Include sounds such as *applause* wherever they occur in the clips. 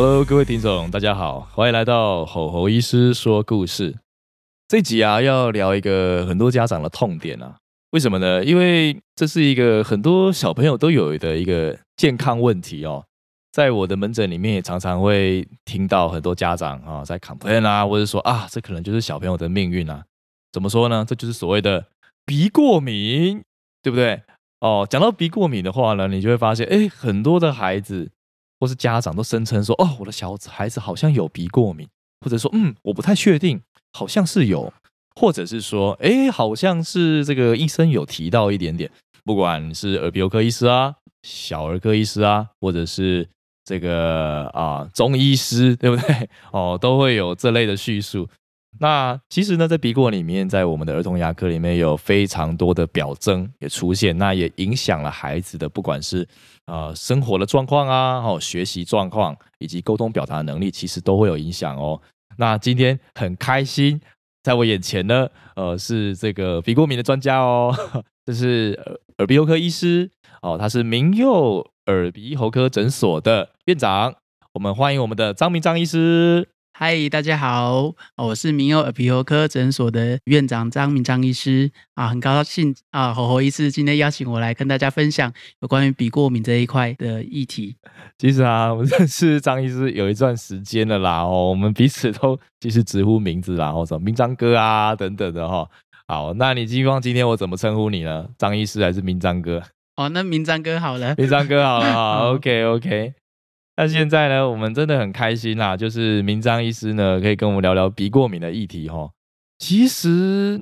Hello，各位听众，大家好，欢迎来到吼吼医师说故事。这集啊，要聊一个很多家长的痛点啊。为什么呢？因为这是一个很多小朋友都有的一个健康问题哦。在我的门诊里面，也常常会听到很多家长啊在 complain 啊，或者说啊，这可能就是小朋友的命运啊。怎么说呢？这就是所谓的鼻过敏，对不对？哦，讲到鼻过敏的话呢，你就会发现，哎，很多的孩子。或是家长都声称说：“哦，我的小孩子好像有鼻过敏，或者说，嗯，我不太确定，好像是有，或者是说，哎，好像是这个医生有提到一点点。不管是耳鼻喉科医师啊、小儿科医师啊，或者是这个啊中医师，对不对？*laughs* 哦，都会有这类的叙述。那其实呢，在鼻过里面，在我们的儿童牙科里面有非常多的表征也出现，那也影响了孩子的不管是。”呃，生活的状况啊，哦，学习状况以及沟通表达能力，其实都会有影响哦。那今天很开心，在我眼前呢，呃，是这个鼻过敏的专家哦，*laughs* 这是耳鼻喉科医师哦，他是明佑耳鼻喉科诊所的院长，我们欢迎我们的张明张医师。嗨，大家好，我是明佑耳鼻喉科诊所的院长张明章医师啊，很高兴啊，吼吼医师今天邀请我来跟大家分享有关于鼻过敏这一块的议题。*laughs* 其实啊，我认识张医师有一段时间了啦，哦，我们彼此都其实直呼名字啦，或者明章哥啊等等的哈。好，那你希望今天我怎么称呼你呢？张医师还是明章哥？哦，那明章哥好了，明章哥好了哈。*laughs* OK OK。那现在呢，我们真的很开心啦，就是明章医师呢，可以跟我们聊聊鼻过敏的议题哈。其实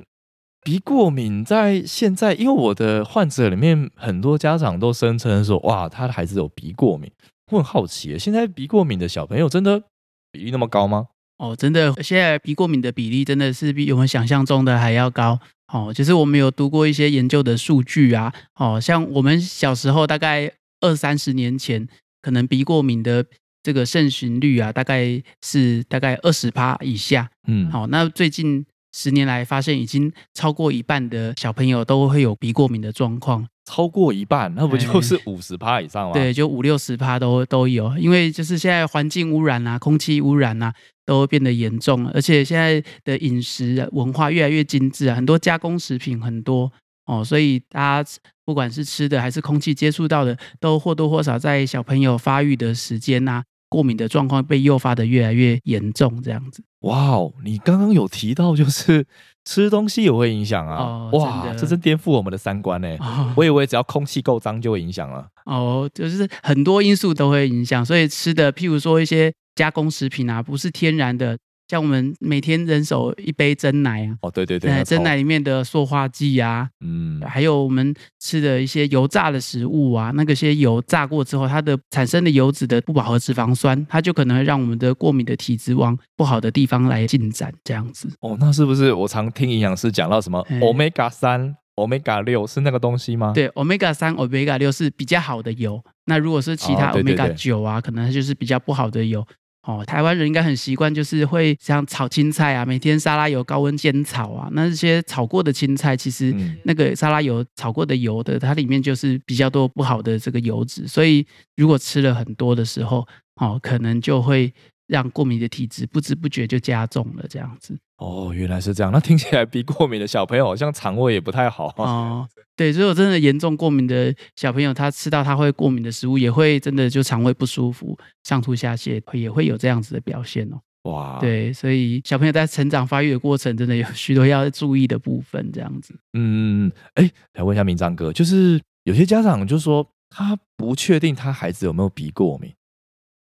鼻过敏在现在，因为我的患者里面很多家长都声称说，哇，他的孩子有鼻过敏。我很好奇，现在鼻过敏的小朋友真的比例那么高吗？哦，真的，现在鼻过敏的比例真的是比我们想象中的还要高。哦，就是我们有读过一些研究的数据啊，哦，像我们小时候大概二三十年前。可能鼻过敏的这个盛行率啊，大概是大概二十趴以下。嗯，好，那最近十年来发现，已经超过一半的小朋友都会有鼻过敏的状况。超过一半，那不就是五十趴以上吗？对，就五六十趴都都有。因为就是现在环境污染啊，空气污染啊，都变得严重，而且现在的饮食文化越来越精致啊，很多加工食品很多。哦，所以大家不管是吃的还是空气接触到的，都或多或少在小朋友发育的时间呐，过敏的状况被诱发的越来越严重，这样子。哇哦，你刚刚有提到就是 *laughs* 吃东西也会影响啊？哇，这真颠覆我们的三观呢。我以为只要空气够脏就会影响了。哦，就是很多因素都会影响，所以吃的譬如说一些加工食品啊，不是天然的。像我们每天人手一杯真奶啊，哦对对对，真奶里面的塑化剂啊，嗯，还有我们吃的一些油炸的食物啊，那个些油炸过之后，它的产生的油脂的不饱和脂肪酸，它就可能会让我们的过敏的体质往不好的地方来进展，这样子。哦，那是不是我常听营养师讲到什么 omega 三、omega 六是那个东西吗？对，omega 三、omega 六是比较好的油，那如果是其他 omega 九啊，可能就是比较不好的油。哦，台湾人应该很习惯，就是会像炒青菜啊，每天沙拉油高温煎炒啊。那这些炒过的青菜，其实那个沙拉油炒过的油的，它里面就是比较多不好的这个油脂。所以如果吃了很多的时候，哦，可能就会让过敏的体质不知不觉就加重了这样子。哦，原来是这样。那听起来鼻过敏的小朋友好像肠胃也不太好哦。对，如果真的严重过敏的小朋友，他吃到他会过敏的食物，也会真的就肠胃不舒服，上吐下泻，也会有这样子的表现哦。哇，对，所以小朋友在成长发育的过程，真的有许多要注意的部分，这样子。嗯，哎，来问一下明章哥，就是有些家长就说他不确定他孩子有没有鼻过敏，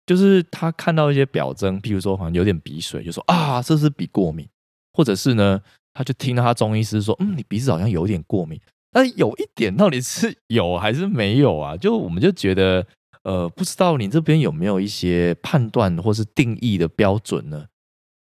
就是他看到一些表征，譬如说好像有点鼻水，就说啊，这是鼻过敏，或者是呢，他就听到他中医师说，嗯，你鼻子好像有点过敏。但有一点到底是有还是没有啊？就我们就觉得，呃，不知道你这边有没有一些判断或是定义的标准呢？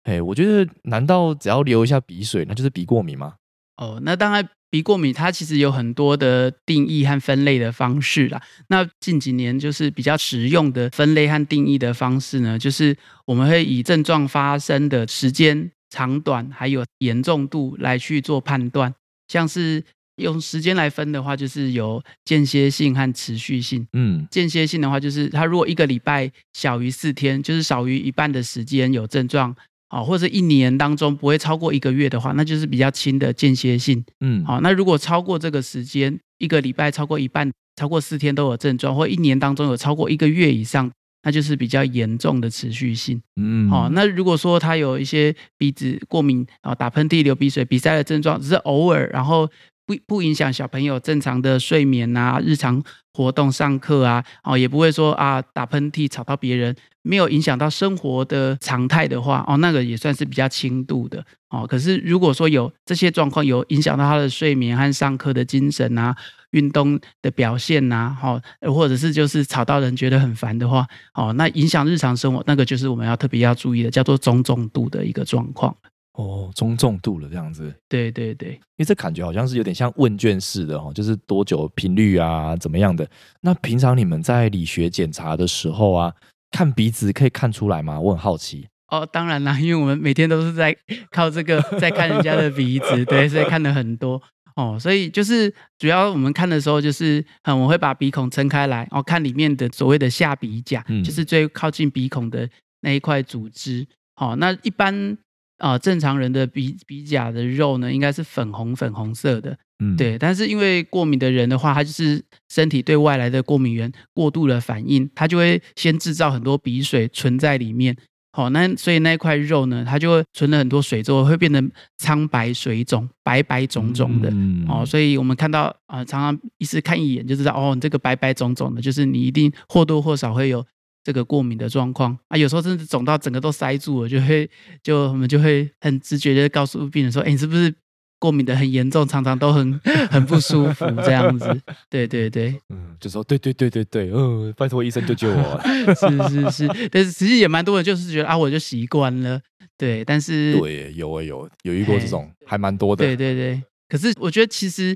哎，我觉得难道只要流一下鼻水，那就是鼻过敏吗？哦，那当然，鼻过敏它其实有很多的定义和分类的方式啦。那近几年就是比较实用的分类和定义的方式呢，就是我们会以症状发生的时间长短，还有严重度来去做判断。像是用时间来分的话，就是有间歇性和持续性。嗯，间歇性的话，就是它如果一个礼拜小于四天，就是少于一半的时间有症状。好，或者一年当中不会超过一个月的话，那就是比较轻的间歇性。嗯，好，那如果超过这个时间，一个礼拜超过一半，超过四天都有症状，或一年当中有超过一个月以上，那就是比较严重的持续性。嗯，好，那如果说他有一些鼻子过敏啊、打喷嚏、流鼻水、鼻塞的症状，只是偶尔，然后不不影响小朋友正常的睡眠啊、日常活动、上课啊，哦，也不会说啊打喷嚏吵到别人。没有影响到生活的常态的话，哦，那个也算是比较轻度的哦。可是如果说有这些状况，有影响到他的睡眠和上课的精神啊、运动的表现呐，哈，或者是就是吵到人觉得很烦的话，哦，那影响日常生活，那个就是我们要特别要注意的，叫做中重度的一个状况。哦，中重度了这样子。对对对，因为这感觉好像是有点像问卷式的哦，就是多久频率啊，怎么样的？那平常你们在理学检查的时候啊。看鼻子可以看出来吗？我很好奇。哦，当然啦，因为我们每天都是在靠这个在看人家的鼻子，对，所以看的很多哦。所以就是主要我们看的时候，就是嗯，我会把鼻孔撑开来，哦，看里面的所谓的下鼻甲，就是最靠近鼻孔的那一块组织。好，那一般啊正常人的鼻鼻甲的肉呢，应该是粉红粉红色的。嗯，对，但是因为过敏的人的话，他就是身体对外来的过敏源过度的反应，他就会先制造很多鼻水存在里面。好，那所以那一块肉呢，它就会存了很多水之后，会变成苍白水肿、白白肿肿的。哦，所以我们看到啊，常常一次看一眼就知道，哦，你这个白白肿肿的，就是你一定或多或少会有这个过敏的状况啊。有时候甚至肿到整个都塞住了，就会就我们就会很直觉的告诉病人说，哎，你是不是？过敏的很严重，常常都很 *laughs* 很不舒服，这样子。对对对，嗯，就说对对对对对，嗯，拜托医生救救我。*laughs* 是是是，但是其实也蛮多人就是觉得啊，我就习惯了。对，但是对，有啊有有遇过这种，还蛮多的。对对对，可是我觉得其实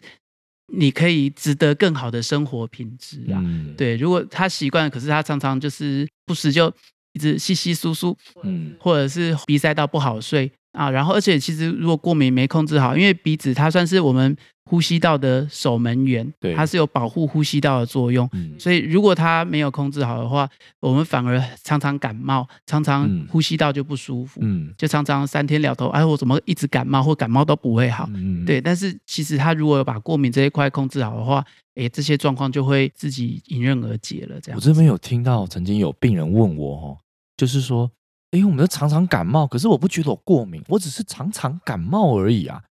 你可以值得更好的生活品质啊。对，如果他习惯，可是他常常就是不时就一直稀稀疏疏，嗯，或者是鼻塞到不好睡。啊，然后而且其实如果过敏没控制好，因为鼻子它算是我们呼吸道的守门员，对，它是有保护呼吸道的作用，所以如果它没有控制好的话，我们反而常常感冒，常常呼吸道就不舒服，嗯，就常常三天两头，哎，我怎么一直感冒或感冒都不会好，对，但是其实他如果把过敏这一块控制好的话，哎，这些状况就会自己迎刃而解了。这样，我这边有听到曾经有病人问我，哦，就是说。哎，我们都常常感冒，可是我不觉得我过敏，我只是常常感冒而已啊。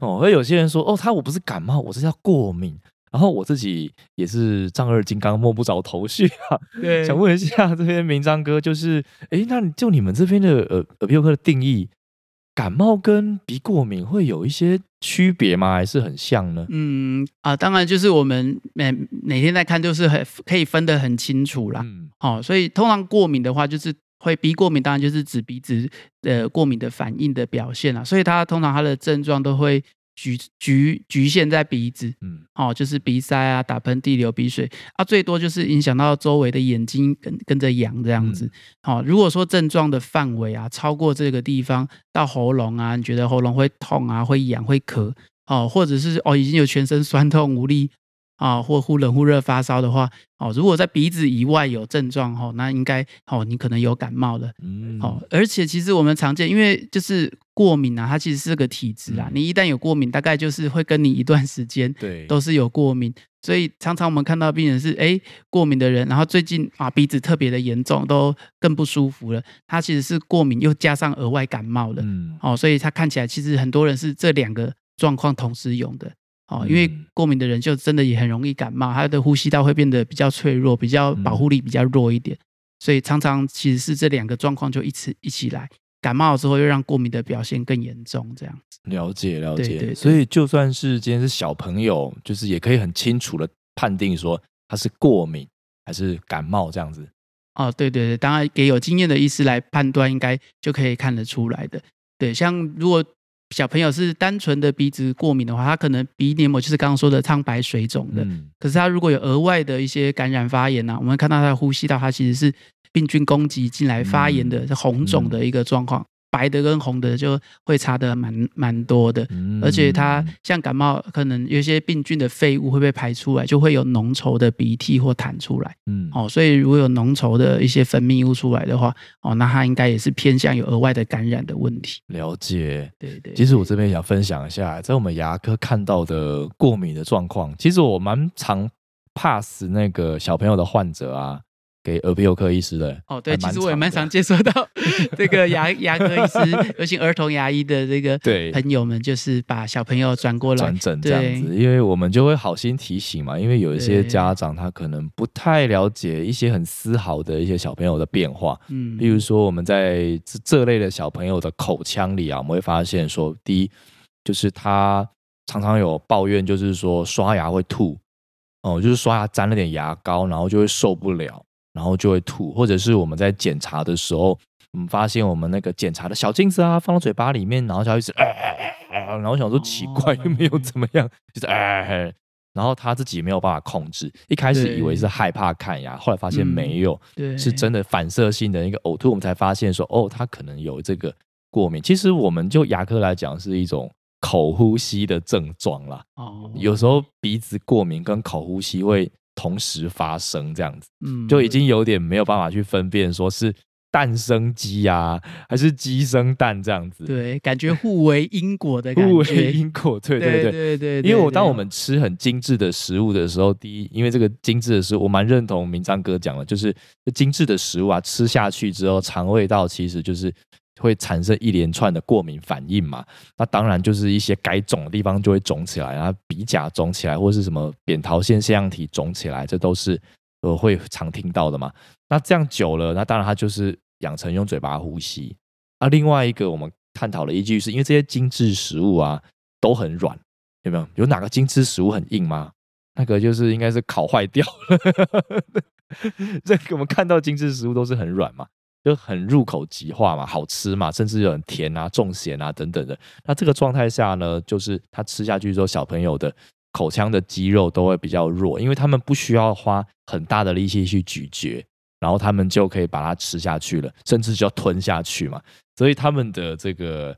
哦，而有些人说，哦，他我不是感冒，我是叫过敏。然后我自己也是丈二金刚摸不着头绪啊。*laughs* 对，想问一下这边明章哥，就是，哎，那就你们这边的耳耳鼻喉科的定义，感冒跟鼻过敏会有一些区别吗？还是很像呢？嗯啊，当然就是我们每每天在看，就是很可以分得很清楚啦。嗯，好，所以通常过敏的话，就是。会鼻过敏，当然就是指鼻子呃过敏的反应的表现啦。所以它通常它的症状都会局局局限在鼻子，嗯，哦，就是鼻塞啊、打喷嚏、流鼻水啊，最多就是影响到周围的眼睛跟跟着痒这样子。好，如果说症状的范围啊超过这个地方到喉咙啊，你觉得喉咙会痛啊、会痒、会咳，哦，或者是哦已经有全身酸痛无力。啊，或忽冷忽热发烧的话，哦，如果在鼻子以外有症状，哦，那应该，哦，你可能有感冒了，嗯，哦，而且其实我们常见，因为就是过敏啊，它其实是个体质啊，你一旦有过敏，大概就是会跟你一段时间，对，都是有过敏，所以常常我们看到病人是，哎，过敏的人，然后最近啊鼻子特别的严重，都更不舒服了，他其实是过敏又加上额外感冒了，嗯，哦，所以他看起来其实很多人是这两个状况同时有的。哦，因为过敏的人就真的也很容易感冒，他的呼吸道会变得比较脆弱，比较保护力比较弱一点，所以常常其实是这两个状况就一起一起来，感冒之后又让过敏的表现更严重，这样子。了解了解，所以就算是今天是小朋友，就是也可以很清楚的判定说他是过敏还是感冒这样子。哦，对对对，当然给有经验的医师来判断，应该就可以看得出来的。对，像如果小朋友是单纯的鼻子过敏的话，他可能鼻黏膜就是刚刚说的苍白水肿的。可是他如果有额外的一些感染发炎呢，我们看到他的呼吸道，它其实是病菌攻击进来发炎的红肿的一个状况。白的跟红的就会差的蛮蛮多的，而且它像感冒，可能有些病菌的废物会被排出来，就会有浓稠的鼻涕或痰出来。嗯，哦，所以如果有浓稠的一些分泌物出来的话，哦，那它应该也是偏向有额外的感染的问题。了解，对对。其实我这边想分享一下，在我们牙科看到的过敏的状况，其实我蛮常 pass 那个小朋友的患者啊。给耳鼻喉科医师的哦，对，其实我也蛮常接触到 *laughs* 这个牙牙科医师，尤其儿童牙医的这个对。朋友们，就是把小朋友转过来。转诊这样子，因为我们就会好心提醒嘛，因为有一些家长他可能不太了解一些很丝毫的一些小朋友的变化，嗯，例如说我们在这这类的小朋友的口腔里啊，我们会发现说，第一就是他常常有抱怨，就是说刷牙会吐，哦，就是刷牙沾了点牙膏，然后就会受不了。然后就会吐，或者是我们在检查的时候，我们发现我们那个检查的小镜子啊，放到嘴巴里面，然后就一直，然后想说奇怪，又没有怎么样，就是哎，然后他自己没有办法控制，一开始以为是害怕看牙，后来发现没有，是真的反射性的一个呕吐，我们才发现说，哦，他可能有这个过敏。其实我们就牙科来讲，是一种口呼吸的症状啦。哦，有时候鼻子过敏跟口呼吸会。同时发生这样子，嗯，就已经有点没有办法去分辨，说是蛋生鸡呀，还是鸡生蛋这样子。对，感觉互为因果的感觉。互为因果，对对对对对。因为我当我们吃很精致的食物的时候，第一，因为这个精致的食物，我蛮认同明章哥讲的，就是精致的食物啊，吃下去之后，肠胃道其实就是。会产生一连串的过敏反应嘛？那当然就是一些该肿的地方就会肿起来，然后鼻甲肿起来，或是什么扁桃腺腺样体肿起来，这都是呃会常听到的嘛。那这样久了，那当然它就是养成用嘴巴呼吸。啊，另外一个我们探讨的依据是因为这些精致食物啊都很软，有没有？有哪个精致食物很硬吗？那个就是应该是烤坏掉了。*laughs* 这个我们看到精致食物都是很软嘛。就很入口即化嘛，好吃嘛，甚至有很甜啊、重咸啊等等的。那这个状态下呢，就是他吃下去之后，小朋友的口腔的肌肉都会比较弱，因为他们不需要花很大的力气去咀嚼，然后他们就可以把它吃下去了，甚至就要吞下去嘛。所以他们的这个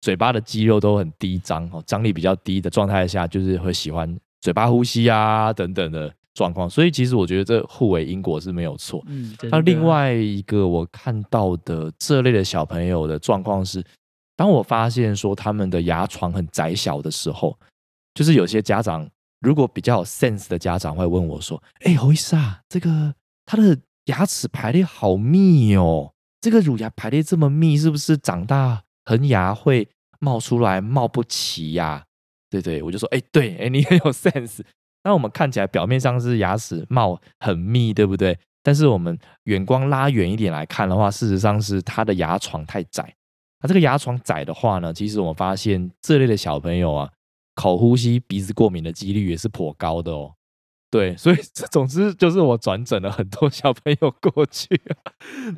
嘴巴的肌肉都很低张哦，张力比较低的状态下，就是会喜欢嘴巴呼吸啊等等的。状况，所以其实我觉得这互为因果是没有错。嗯，那另外一个我看到的这类的小朋友的状况是，当我发现说他们的牙床很窄小的时候，就是有些家长如果比较有 sense 的家长会问我说：“哎，侯医师啊，这个他的牙齿排列好密哦，这个乳牙排列这么密，是不是长大恒牙会冒出来冒不齐呀？”对对，我就说：“哎，对，哎，你很有 sense。”那我们看起来表面上是牙齿冒很密，对不对？但是我们远光拉远一点来看的话，事实上是他的牙床太窄。那这个牙床窄的话呢，其实我们发现这类的小朋友啊，口呼吸、鼻子过敏的几率也是颇高的哦。对，所以 *laughs* 总之就是我转诊了很多小朋友过去，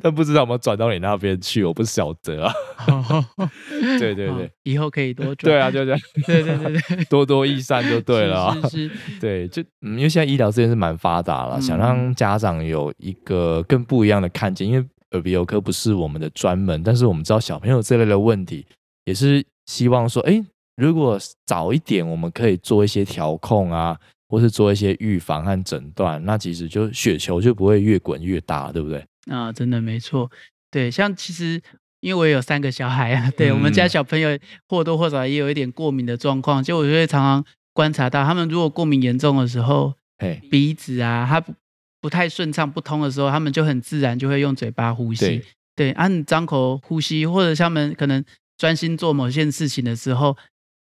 但不知道有没有转到你那边去，我不晓得啊。*laughs* 对对 *laughs* 对，以后可以多转。对啊，对对对对对对，多多益善就对了。是是，对，就因为现在医疗资源是蛮发达了，想让家长有一个更不一样的看见。因为耳鼻喉科不是我们的专门，但是我们知道小朋友这类的问题，也是希望说，哎，如果早一点，我们可以做一些调控啊。或是做一些预防和诊断，那其实就雪球就不会越滚越大，对不对？啊，真的没错。对，像其实因为我有三个小孩啊，对我们家小朋友或多或少也有一点过敏的状况，就我就会常常观察到，他们如果过敏严重的时候，鼻子啊，它不不太顺畅不通的时候，他们就很自然就会用嘴巴呼吸，对，按张口呼吸，或者他们可能专心做某件事情的时候。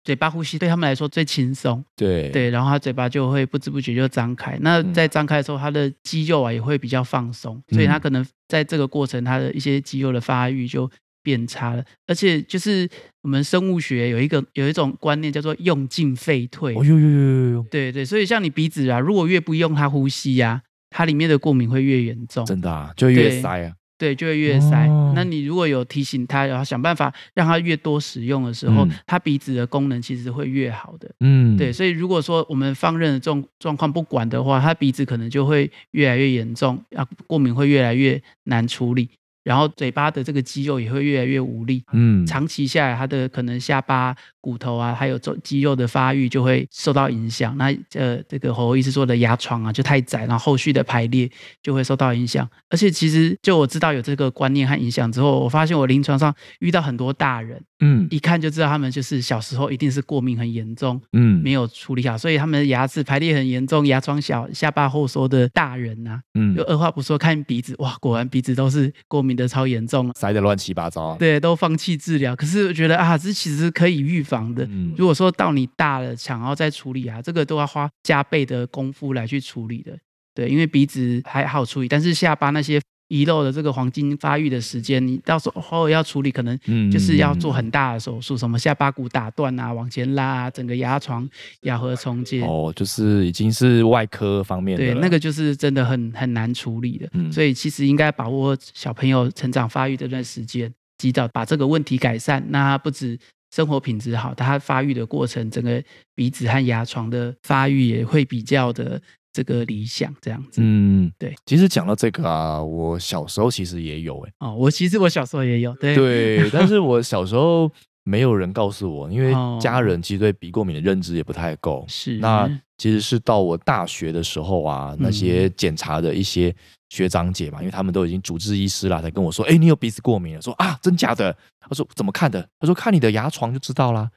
嘴巴呼吸对他们来说最轻松，对对，然后他嘴巴就会不知不觉就张开。那在张开的时候，他的肌肉啊也会比较放松，所以他可能在这个过程，他的一些肌肉的发育就变差了。而且就是我们生物学有一个有一种观念叫做用进废退。哦呦呦呦呦呦！对对，所以像你鼻子啊，如果越不用它呼吸呀，它里面的过敏会越严重。真的啊，就越塞啊。对，就会越塞。那你如果有提醒他，然后想办法让他越多使用的时候，他鼻子的功能其实会越好的。嗯，对。所以如果说我们放任这种状况不管的话，他鼻子可能就会越来越严重，啊，过敏会越来越难处理。然后嘴巴的这个肌肉也会越来越无力，嗯，长期下来，他的可能下巴骨头啊，还有肌肌肉的发育就会受到影响。那呃，这个喉喉医师说的牙床啊就太窄，然后后续的排列就会受到影响。而且其实就我知道有这个观念和影响之后，我发现我临床上遇到很多大人，嗯，一看就知道他们就是小时候一定是过敏很严重，嗯，没有处理好，所以他们的牙齿排列很严重，牙床小，下巴后缩的大人呐，嗯，就二话不说看鼻子，哇，果然鼻子都是过敏。的超严重，塞的乱七八糟，对，都放弃治疗。可是我觉得啊，这其实可以预防的。如果说到你大了，想要再处理啊，这个都要花加倍的功夫来去处理的。对，因为鼻子还好处理，但是下巴那些。遗漏的这个黄金发育的时间，你到时候要处理，可能就是要做很大的手术，什么下巴骨打断啊，往前拉啊，整个牙床咬合重建。哦，就是已经是外科方面的。对，那个就是真的很很难处理的。所以其实应该把握小朋友成长发育这段时间，及早把这个问题改善。那不止生活品质好，他发育的过程，整个鼻子和牙床的发育也会比较的。这个理想这样子，嗯，对。其实讲到这个啊，我小时候其实也有哎。哦，我其实我小时候也有，对。对，但是我小时候 *laughs* 没有人告诉我，因为家人其实对鼻过敏的认知也不太够。是。那其实是到我大学的时候啊，那些检查的一些学长姐嘛，因为他们都已经主治医师了，才跟我说：“哎，你有鼻子过敏了。”说啊，真假的？他说怎么看的？他说看你的牙床就知道啦。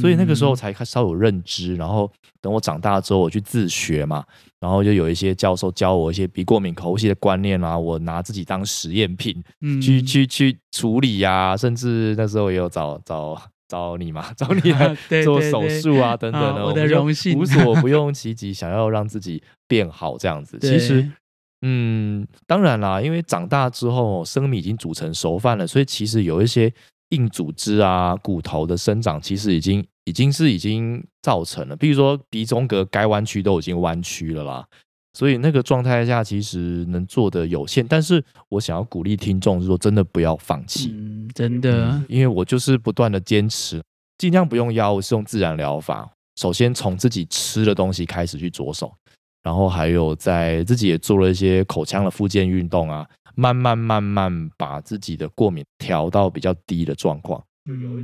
所以那个时候才开始稍有认知，然后等我长大之后，我去自学嘛，然后就有一些教授教我一些鼻过敏口呼吸的观念啊，我拿自己当实验品，去去去处理呀，甚至那时候也有找找找你嘛，找你来 *laughs* 做手术啊等等的，我的荣幸，无所不用其极，想要让自己变好这样子。其实，嗯，当然啦，因为长大之后生米已经煮成熟饭了，所以其实有一些。硬组织啊，骨头的生长其实已经已经是已经造成了，比如说鼻中隔该弯曲都已经弯曲了啦，所以那个状态下其实能做的有限。但是我想要鼓励听众说，真的不要放弃，嗯，真的，因为我就是不断的坚持，尽量不用药，是用自然疗法，首先从自己吃的东西开始去着手。然后还有在自己也做了一些口腔的复健运动啊，慢慢慢慢把自己的过敏调到比较低的状况。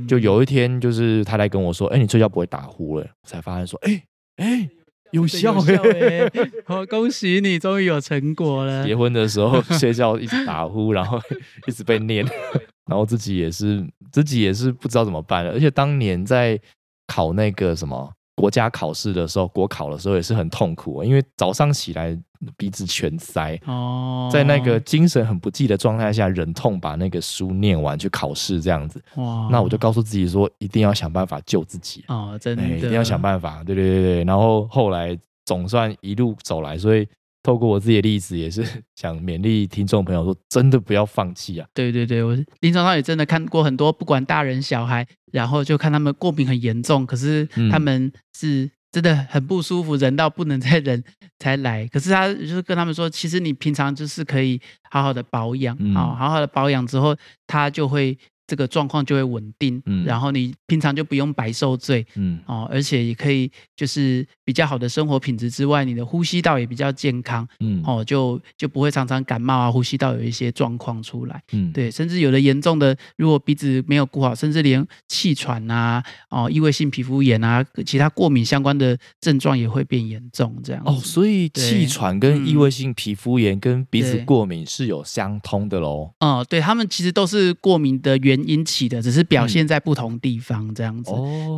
就有一天，就是他来跟我说：“哎，你睡觉不会打呼了。”才发现说：“哎哎，有效哎！好，恭喜你，终于有成果了。*laughs* ”结婚的时候睡觉一直打呼，然后一直被念，*laughs* 然后自己也是自己也是不知道怎么办了。而且当年在考那个什么。国家考试的时候，国考的时候也是很痛苦，因为早上起来鼻子全塞哦，在那个精神很不济的状态下，忍痛把那个书念完去考试，这样子。哇，那我就告诉自己说，一定要想办法救自己。哦，真的，一定要想办法，对对对对，然后后来总算一路走来，所以。透过我自己的例子，也是 *laughs* 想勉励听众朋友说，真的不要放弃啊！对对对，我临床上也真的看过很多，不管大人小孩，然后就看他们过敏很严重，可是他们是真的很不舒服，忍到不能再忍才来。可是他就是跟他们说，其实你平常就是可以好好的保养啊，好好的保养之后，他就会。这个状况就会稳定，嗯，然后你平常就不用白受罪，嗯，哦，而且也可以就是比较好的生活品质之外，你的呼吸道也比较健康，嗯，哦，就就不会常常感冒啊，呼吸道有一些状况出来，嗯，对，甚至有的严重的，如果鼻子没有顾好，甚至连气喘啊，哦，异位性皮肤炎啊，其他过敏相关的症状也会变严重，这样哦，所以气喘跟异位性皮肤炎跟鼻子过敏是有相通的喽，哦，对他们其实都是过敏的原。引起的只是表现在不同地方这样子，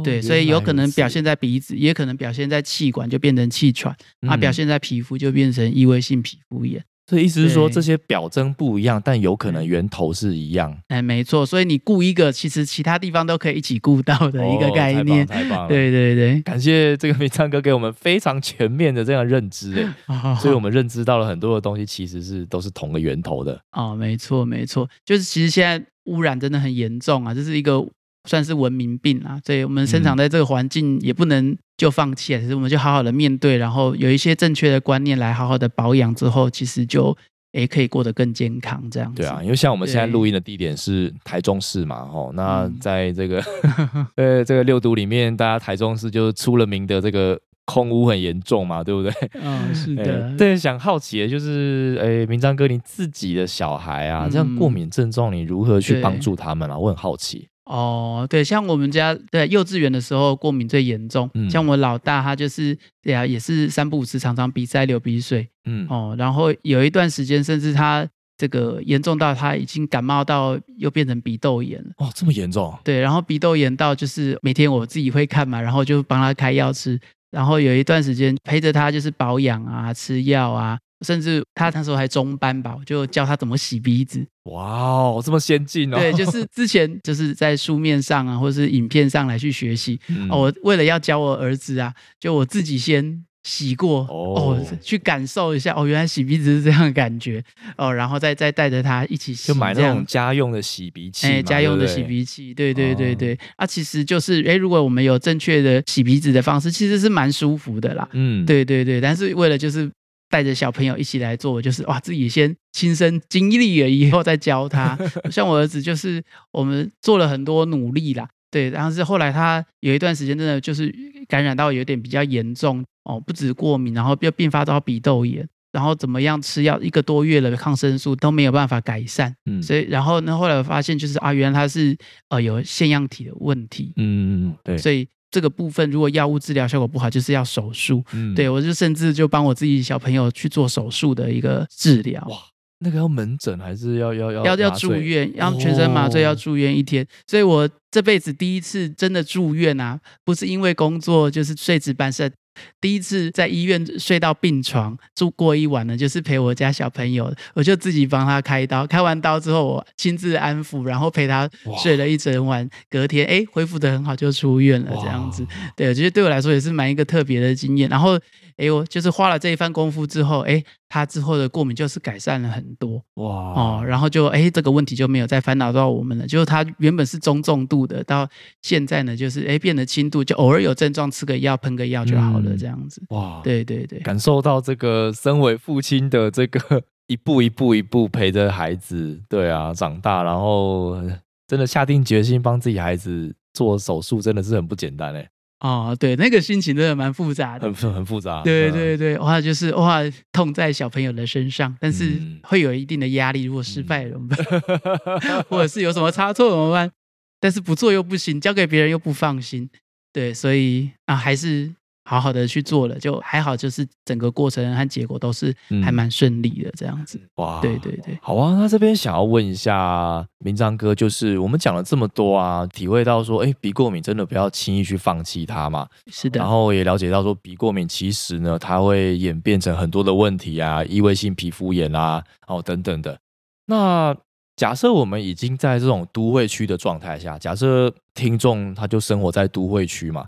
对，所以有可能表现在鼻子，也可能表现在气管，就变成气喘；啊，表现在皮肤就变成异位性皮肤炎。所以意思是说，这些表征不一样，但有可能源头是一样。哎，没错。所以你顾一个，其实其他地方都可以一起顾到的一个概念。太棒了！对对对，感谢这个明昌哥给我们非常全面的这样认知。哎，*laughs* 所以我们认知到了很多的东西，其实是都是同个源头的。哦，没错没错，就是其实现在。污染真的很严重啊！这是一个算是文明病啊。所以我们生长在这个环境，也不能就放弃，啊其实我们就好好的面对，然后有一些正确的观念来好好的保养之后，其实就。也可以过得更健康，这样子。对啊，因为像我们现在录音的地点是台中市嘛，吼，那在这个 *laughs* 呃这个六都里面，大家台中市就出了名的这个空屋很严重嘛，对不对？嗯，是的。对，*laughs* 想好奇的就是，哎，明章哥，你自己的小孩啊，这样过敏症状，你如何去帮助他们啊？我很好奇。哦，对，像我们家在幼稚园的时候过敏最严重，像我老大他就是对啊，也是三不五时常常鼻塞流鼻水，嗯哦，然后有一段时间甚至他这个严重到他已经感冒到又变成鼻窦炎了，哦，这么严重？对，然后鼻窦炎到就是每天我自己会看嘛，然后就帮他开药吃，然后有一段时间陪着他就是保养啊，吃药啊。甚至他那时候还中班吧，我就教他怎么洗鼻子。哇哦，这么先进哦！对，就是 *laughs* 之前就是在书面上啊，或者是影片上来去学习。哦，我为了要教我儿子啊，就我自己先洗过哦，去感受一下哦，原来洗鼻子是这样的感觉哦，然后再再带着他一起洗，就买那种家用的洗鼻器。哎，家用的洗鼻器，对对对对。啊，其实就是哎，如果我们有正确的洗鼻子的方式，其实是蛮舒服的啦。嗯，对对对。但是为了就是。带着小朋友一起来做，就是哇，自己先亲身经历了以后再教他。*laughs* 像我儿子，就是我们做了很多努力啦，对，然后是后来他有一段时间真的就是感染到有点比较严重哦，不止过敏，然后又并发到鼻窦炎，然后怎么样吃药一个多月了，抗生素都没有办法改善，嗯，所以然后呢，后来我发现就是啊，原来他是呃有腺样体的问题，嗯嗯，对，所以。这个部分如果药物治疗效果不好，就是要手术。嗯，对我就甚至就帮我自己小朋友去做手术的一个治疗。哇，那个要门诊还是要要要要要住院，要全身麻醉要住院一天。所以我这辈子第一次真的住院啊，不是因为工作，就是睡值班，是第一次在医院睡到病床住过一晚呢，就是陪我家小朋友，我就自己帮他开刀，开完刀之后我亲自安抚，然后陪他睡了一整晚，隔天哎恢复的很好就出院了，这样子，对，我觉得对我来说也是蛮一个特别的经验，然后。哎，我就是花了这一番功夫之后，哎，他之后的过敏就是改善了很多哇哦，然后就哎这个问题就没有再烦恼到我们了。就是他原本是中重度的，到现在呢就是哎变得轻度，就偶尔有症状吃个药喷个药就好了这样子哇。对对对，感受到这个身为父亲的这个一步一步一步陪着孩子对啊长大，然后真的下定决心帮自己孩子做手术，真的是很不简单哎。哦，对，那个心情真的蛮复杂的，很很复杂。对对对，哇，就是哇，痛在小朋友的身上，但是会有一定的压力。如果失败了怎么办？*laughs* 或者是有什么差错怎么办？但是不做又不行，交给别人又不放心。对，所以啊，还是。好好的去做了，就还好，就是整个过程和结果都是还蛮顺利的，这样子。哇，对对对，好啊。那这边想要问一下明章哥，就是我们讲了这么多啊，体会到说，哎，鼻过敏真的不要轻易去放弃它嘛？是的。然后也了解到说，鼻过敏其实呢，它会演变成很多的问题啊，异位性皮肤炎啊，哦等等的。那假设我们已经在这种都会区的状态下，假设听众他就生活在都会区嘛？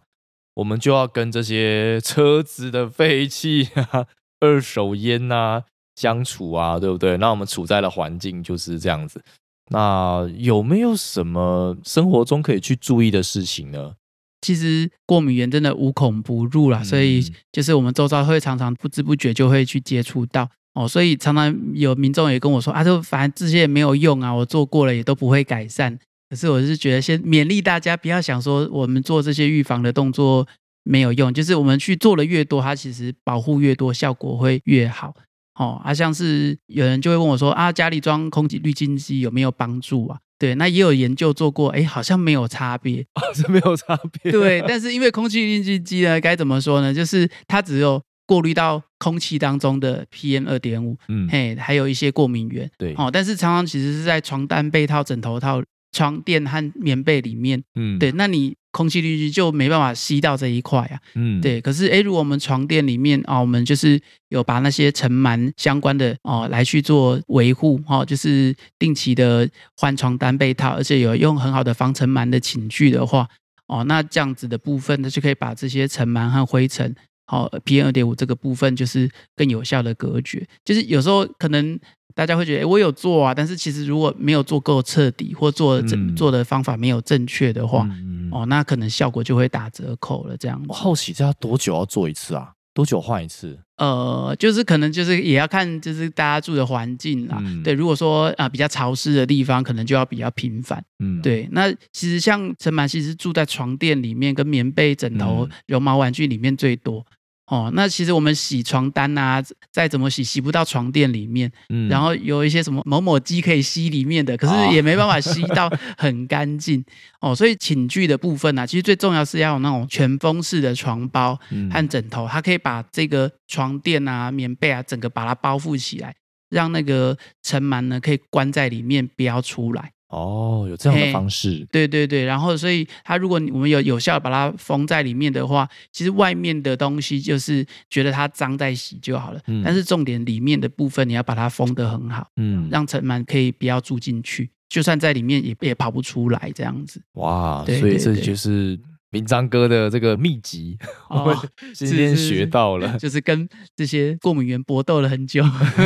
我们就要跟这些车子的废气啊、二手烟呐相处啊，对不对？那我们处在的环境就是这样子。那有没有什么生活中可以去注意的事情呢？其实过敏源真的无孔不入啦，所以就是我们周遭会常常不知不觉就会去接触到哦。所以常常有民众也跟我说啊，就反正这些也没有用啊，我做过了也都不会改善。可是我是觉得，先勉励大家，不要想说我们做这些预防的动作没有用，就是我们去做的越多，它其实保护越多，效果会越好。哦，啊，像是有人就会问我说啊，家里装空气滤净机有没有帮助啊？对，那也有研究做过，哎，好像没有差别，是没有差别。*laughs* 对，但是因为空气滤净机呢，该怎么说呢？就是它只有过滤到空气当中的 PM 二点五，嗯，嘿，还有一些过敏源。对，哦，但是常常其实是在床单、被套、枕头套。床垫和棉被里面，嗯，对，那你空气滤器就没办法吸到这一块啊，嗯，对。可是，哎，如果我们床垫里面啊，我们就是有把那些尘螨相关的哦来去做维护，哈，就是定期的换床单被套，而且有用很好的防尘螨的寝具的话，哦，那这样子的部分，它就可以把这些尘螨和灰尘，好，PM 二点五这个部分就是更有效的隔绝。就是有时候可能。大家会觉得，哎，我有做啊，但是其实如果没有做够彻底，或做正做的方法没有正确的话，哦，那可能效果就会打折扣了。这样，我好奇这要多久要做一次啊？多久换一次？呃，就是可能就是也要看就是大家住的环境啦。对，如果说啊比较潮湿的地方，可能就要比较频繁。嗯，对。那其实像陈满其实住在床垫里面，跟棉被、枕头、绒毛玩具里面最多。哦，那其实我们洗床单啊，再怎么洗，洗不到床垫里面。嗯，然后有一些什么某某机可以吸里面的，可是也没办法 *laughs* 吸到很干净。哦，所以寝具的部分呢，其实最重要是要有那种全封式的床包和枕头，它可以把这个床垫啊、棉被啊，整个把它包覆起来，让那个尘螨呢可以关在里面，不要出来。哦，有这样的方式，对对对，然后所以它如果我们有有效把它封在里面的话，其实外面的东西就是觉得它脏再洗就好了，但是重点里面的部分你要把它封得很好，嗯，让尘螨可以不要住进去，就算在里面也也跑不出来这样子。哇，所以这就是。明章哥的这个秘籍，*laughs* 我们今天学到了，就是跟这些过敏源搏斗了很久。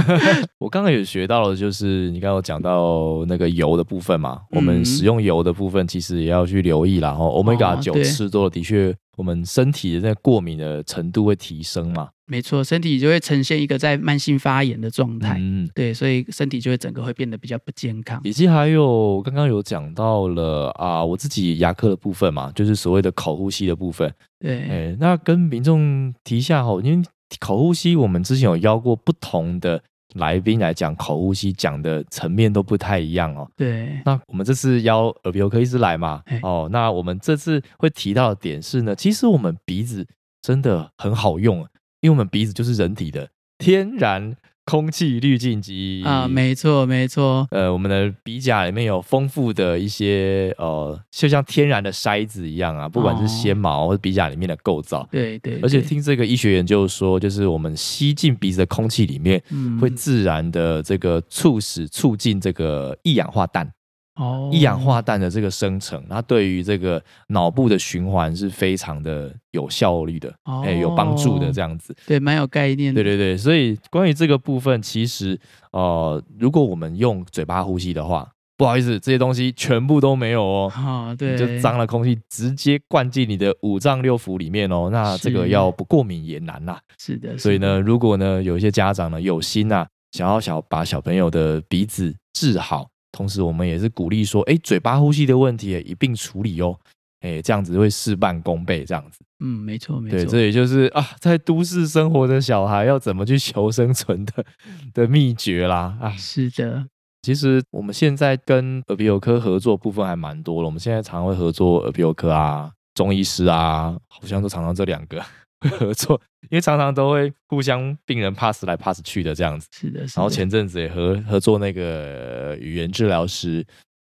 *laughs* 我刚刚也学到了，就是你刚刚讲到那个油的部分嘛，我们使用油的部分其实也要去留意啦然后欧米伽九吃多了，的确。我们身体的那过敏的程度会提升嘛？没错，身体就会呈现一个在慢性发炎的状态。嗯，对，所以身体就会整个会变得比较不健康。以及还有刚刚有讲到了啊，我自己牙科的部分嘛，就是所谓的口呼吸的部分。对，哎，那跟民众提一下哈，因为口呼吸我们之前有邀过不同的。来宾来讲口呼吸，讲的层面都不太一样哦。对，那我们这次邀耳鼻喉科医师来嘛，哦，那我们这次会提到的点是呢，其实我们鼻子真的很好用，因为我们鼻子就是人体的天然。空气滤净机啊，没错没错。呃，我们的鼻甲里面有丰富的一些呃，就像天然的筛子一样啊，不管是纤毛或者鼻甲里面的构造。对对。而且听这个医学研究说，就是我们吸进鼻子的空气里面，会自然的这个促使促进这个一氧化氮。哦，一氧化氮的这个生成，它对于这个脑部的循环是非常的有效率的，哎，有帮助的这样子，对，蛮有概念的。对对对，所以关于这个部分，其实呃，如果我们用嘴巴呼吸的话，不好意思，这些东西全部都没有哦，啊，对，就脏了空气直接灌进你的五脏六腑里面哦，那这个要不过敏也难呐。是的，所以呢，如果呢有一些家长呢有心呐，想要小把小朋友的鼻子治好。同时，我们也是鼓励说，哎，嘴巴呼吸的问题也一并处理哦，哎，这样子会事半功倍，这样子。嗯，没错，没错。对，这也就是啊，在都市生活的小孩要怎么去求生存的 *laughs* 的秘诀啦。啊，是的。其实我们现在跟耳鼻喉科合作部分还蛮多了，我们现在常会合作耳鼻喉科啊、中医师啊，好像都常常这两个。合作，因为常常都会互相病人 pass 来 pass 去的这样子。是的，然后前阵子也合合作那个语言治疗师。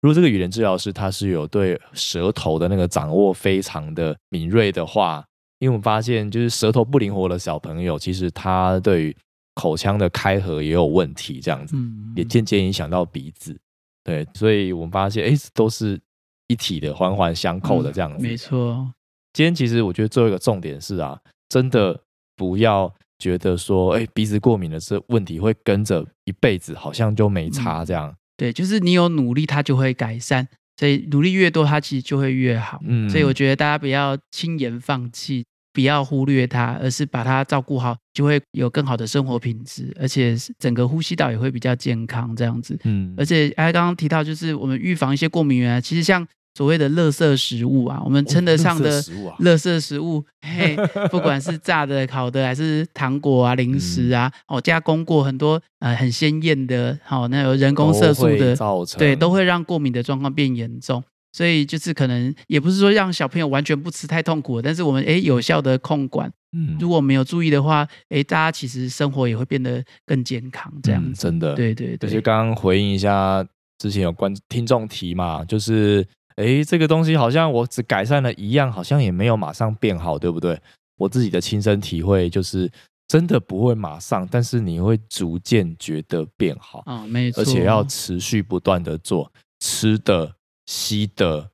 如果这个语言治疗师他是有对舌头的那个掌握非常的敏锐的话，因为我们发现就是舌头不灵活的小朋友，其实他对于口腔的开合也有问题，这样子，也间接影响到鼻子。对，所以我们发现，哎，都是一体的，环环相扣的这样子。没错。今天其实我觉得最后一个重点是啊。真的不要觉得说，哎，鼻子过敏的这问题会跟着一辈子，好像就没差这样。对，就是你有努力，它就会改善。所以努力越多，它其实就会越好。嗯，所以我觉得大家不要轻言放弃，不要忽略它，而是把它照顾好，就会有更好的生活品质，而且整个呼吸道也会比较健康这样子。嗯，而且哎，刚刚提到就是我们预防一些过敏源，其实像。所谓的垃圾食物啊，我们称得上的垃圾食物，嘿，*laughs* 不管是炸的、烤的，还是糖果啊、零食啊，哦，加工过很多呃很鲜艳的，好，那有人工色素的，对，都会让过敏的状况变严重。所以就是可能也不是说让小朋友完全不吃太痛苦，但是我们诶有效的控管，嗯，如果没有注意的话，诶，大家其实生活也会变得更健康，这样真的，对对对。就刚刚回应一下之前有关听众提嘛，就是。哎，这个东西好像我只改善了一样，好像也没有马上变好，对不对？我自己的亲身体会就是，真的不会马上，但是你会逐渐觉得变好啊，没错，而且要持续不断的做吃的、吸的、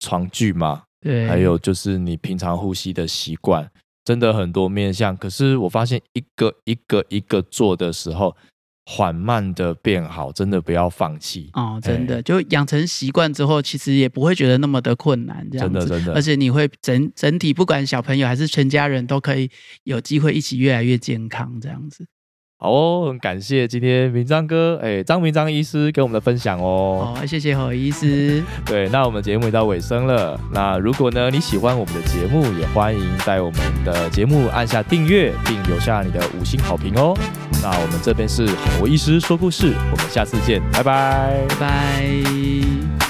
床具嘛，对，还有就是你平常呼吸的习惯，真的很多面向。可是我发现一个一个一个做的时候。缓慢的变好，真的不要放弃。哦，真的就养成习惯之后，其实也不会觉得那么的困难，这样子，真的真的，而且你会整整体不管小朋友还是全家人都可以有机会一起越来越健康，这样子。好哦，很感谢今天明章哥，哎，张明章医师给我们的分享哦。好，谢谢何医师。*laughs* 对，那我们节目也到尾声了。那如果呢你喜欢我们的节目，也欢迎在我们的节目按下订阅，并留下你的五星好评哦。那我们这边是何医师说故事，我们下次见，拜拜，拜拜。